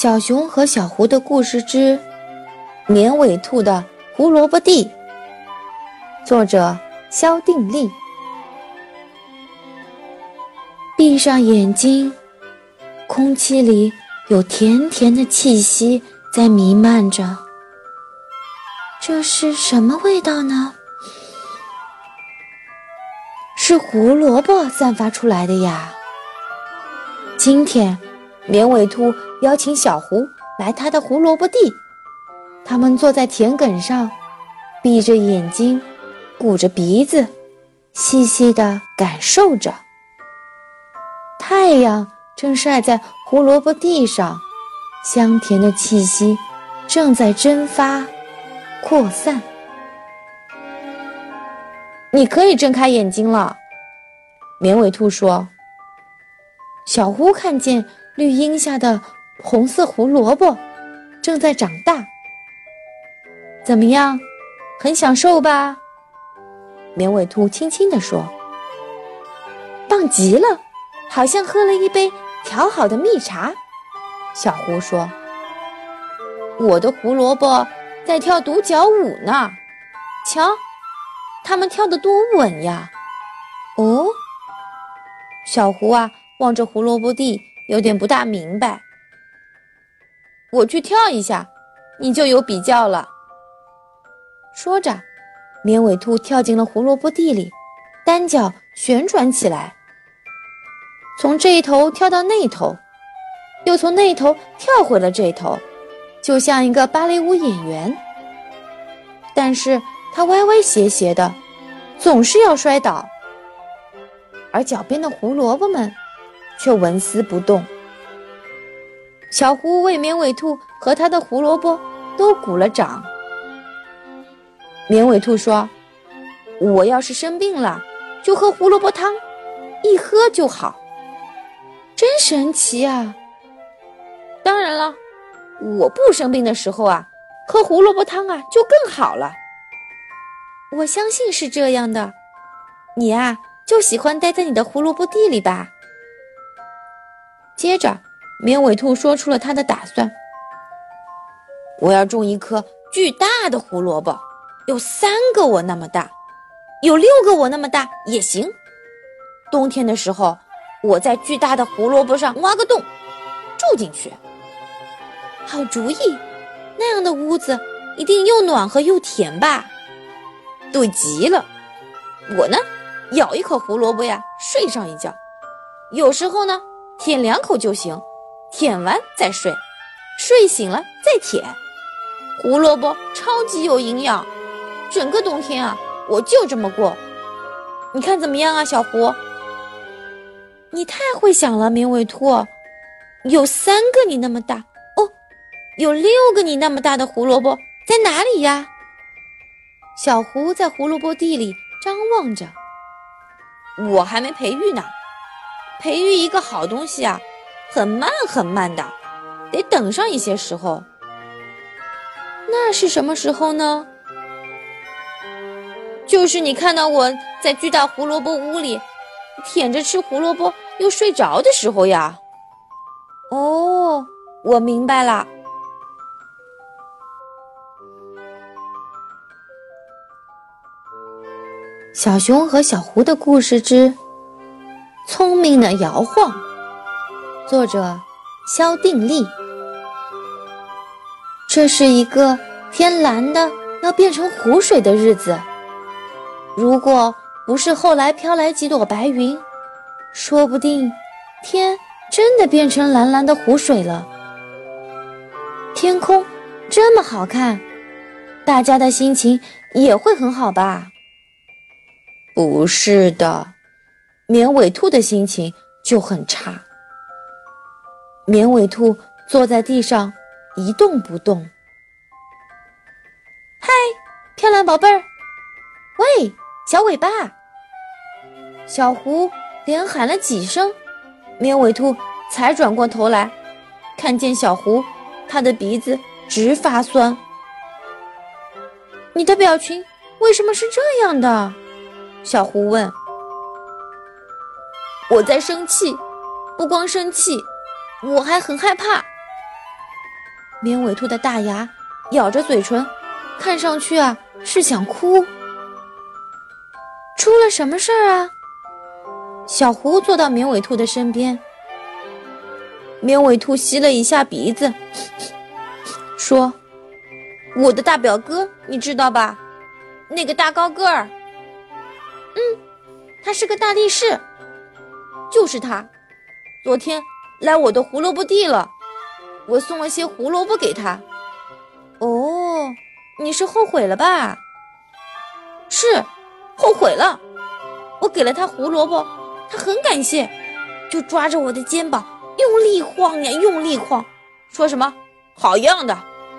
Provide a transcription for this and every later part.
小熊和小狐的故事之绵尾兔的胡萝卜地，作者肖定力。闭上眼睛，空气里有甜甜的气息在弥漫着。这是什么味道呢？是胡萝卜散发出来的呀。今天，绵尾兔邀请小狐来他的胡萝卜地。他们坐在田埂上，闭着眼睛，鼓着鼻子，细细地感受着。太阳正晒在胡萝卜地上，香甜的气息正在蒸发、扩散。你可以睁开眼睛了，绵尾兔说。小狐看见绿荫下的红色胡萝卜正在长大，怎么样？很享受吧？绵尾兔轻轻地说：“棒极了，好像喝了一杯调好的蜜茶。”小狐说：“我的胡萝卜在跳独角舞呢，瞧，它们跳得多稳呀！”哦，小狐啊。望着胡萝卜地，有点不大明白。我去跳一下，你就有比较了。说着，绵尾兔跳进了胡萝卜地里，单脚旋转起来，从这一头跳到那头，又从那头跳回了这头，就像一个芭蕾舞演员。但是它歪歪斜斜的，总是要摔倒，而脚边的胡萝卜们。却纹丝不动。小狐为绵尾兔和他的胡萝卜都鼓了掌。绵尾兔说：“我要是生病了，就喝胡萝卜汤，一喝就好，真神奇啊！”当然了，我不生病的时候啊，喝胡萝卜汤啊就更好了。我相信是这样的。你啊，就喜欢待在你的胡萝卜地里吧。接着，绵尾兔说出了他的打算：“我要种一棵巨大的胡萝卜，有三个我那么大，有六个我那么大也行。冬天的时候，我在巨大的胡萝卜上挖个洞，住进去。好主意，那样的屋子一定又暖和又甜吧？对极了。我呢，咬一口胡萝卜呀，睡上一觉。有时候呢。”舔两口就行，舔完再睡，睡醒了再舔。胡萝卜超级有营养，整个冬天啊，我就这么过。你看怎么样啊，小胡？你太会想了，绵尾兔。有三个你那么大哦，有六个你那么大的胡萝卜在哪里呀？小胡在胡萝卜地里张望着。我还没培育呢。培育一个好东西啊，很慢很慢的，得等上一些时候。那是什么时候呢？就是你看到我在巨大胡萝卜屋里舔着吃胡萝卜又睡着的时候呀。哦，我明白了。小熊和小狐的故事之。聪明的摇晃，作者肖定力。这是一个天蓝的要变成湖水的日子。如果不是后来飘来几朵白云，说不定天真的变成蓝蓝的湖水了。天空这么好看，大家的心情也会很好吧？不是的。绵尾兔的心情就很差。绵尾兔坐在地上一动不动。嗨，漂亮宝贝儿！喂，小尾巴！小狐连喊了几声，绵尾兔才转过头来，看见小狐，它的鼻子直发酸。你的表情为什么是这样的？小狐问。我在生气，不光生气，我还很害怕。绵尾兔的大牙咬着嘴唇，看上去啊是想哭。出了什么事儿啊？小胡坐到绵尾兔的身边。绵尾兔吸了一下鼻子，说：“我的大表哥，你知道吧？那个大高个儿。嗯，他是个大力士。就是他，昨天来我的胡萝卜地了。我送了些胡萝卜给他。哦，你是后悔了吧？是，后悔了。我给了他胡萝卜，他很感谢，就抓着我的肩膀。”用力晃呀，用力晃，说什么？好样的，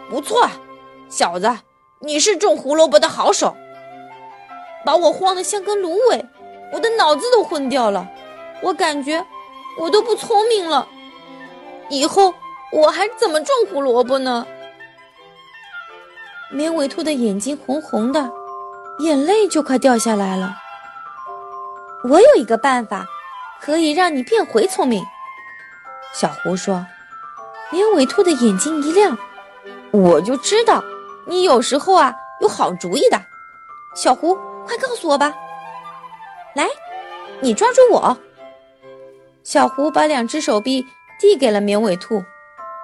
不错，小子，你是种胡萝卜的好手。把我晃得像根芦苇，我的脑子都昏掉了。我感觉我都不聪明了，以后我还怎么种胡萝卜呢？绵尾兔的眼睛红红的，眼泪就快掉下来了。我有一个办法，可以让你变回聪明。小胡说：“绵尾兔的眼睛一亮，我就知道你有时候啊有好主意的。小胡，快告诉我吧！来，你抓住我。”小胡把两只手臂递给了绵尾兔，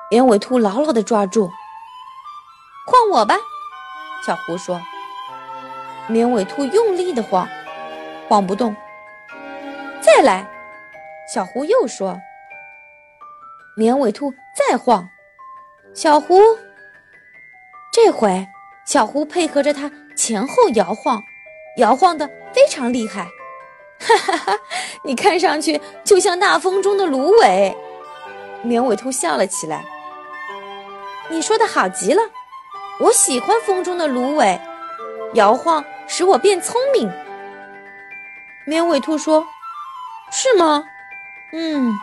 绵尾兔牢牢地抓住。换我吧，小胡说。绵尾兔用力地晃，晃不动。再来，小胡又说。绵尾兔再晃，小胡。这回小胡配合着它前后摇晃，摇晃的非常厉害。哈哈哈！你看上去就像大风中的芦苇。绵尾兔笑了起来。你说的好极了，我喜欢风中的芦苇，摇晃使我变聪明。绵尾兔说：“是吗？嗯。”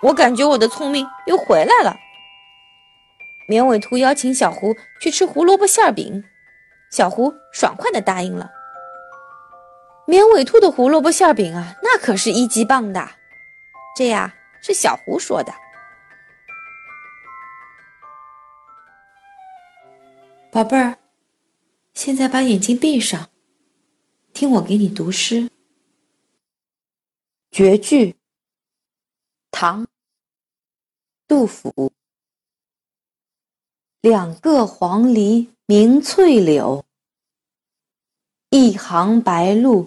我感觉我的聪明又回来了。绵尾兔邀请小胡去吃胡萝卜馅饼，小胡爽快地答应了。绵尾兔的胡萝卜馅饼啊，那可是一级棒的。这呀是小胡说的。宝贝儿，现在把眼睛闭上，听我给你读诗。绝句。唐，杜甫。两个黄鹂鸣翠柳，一行白鹭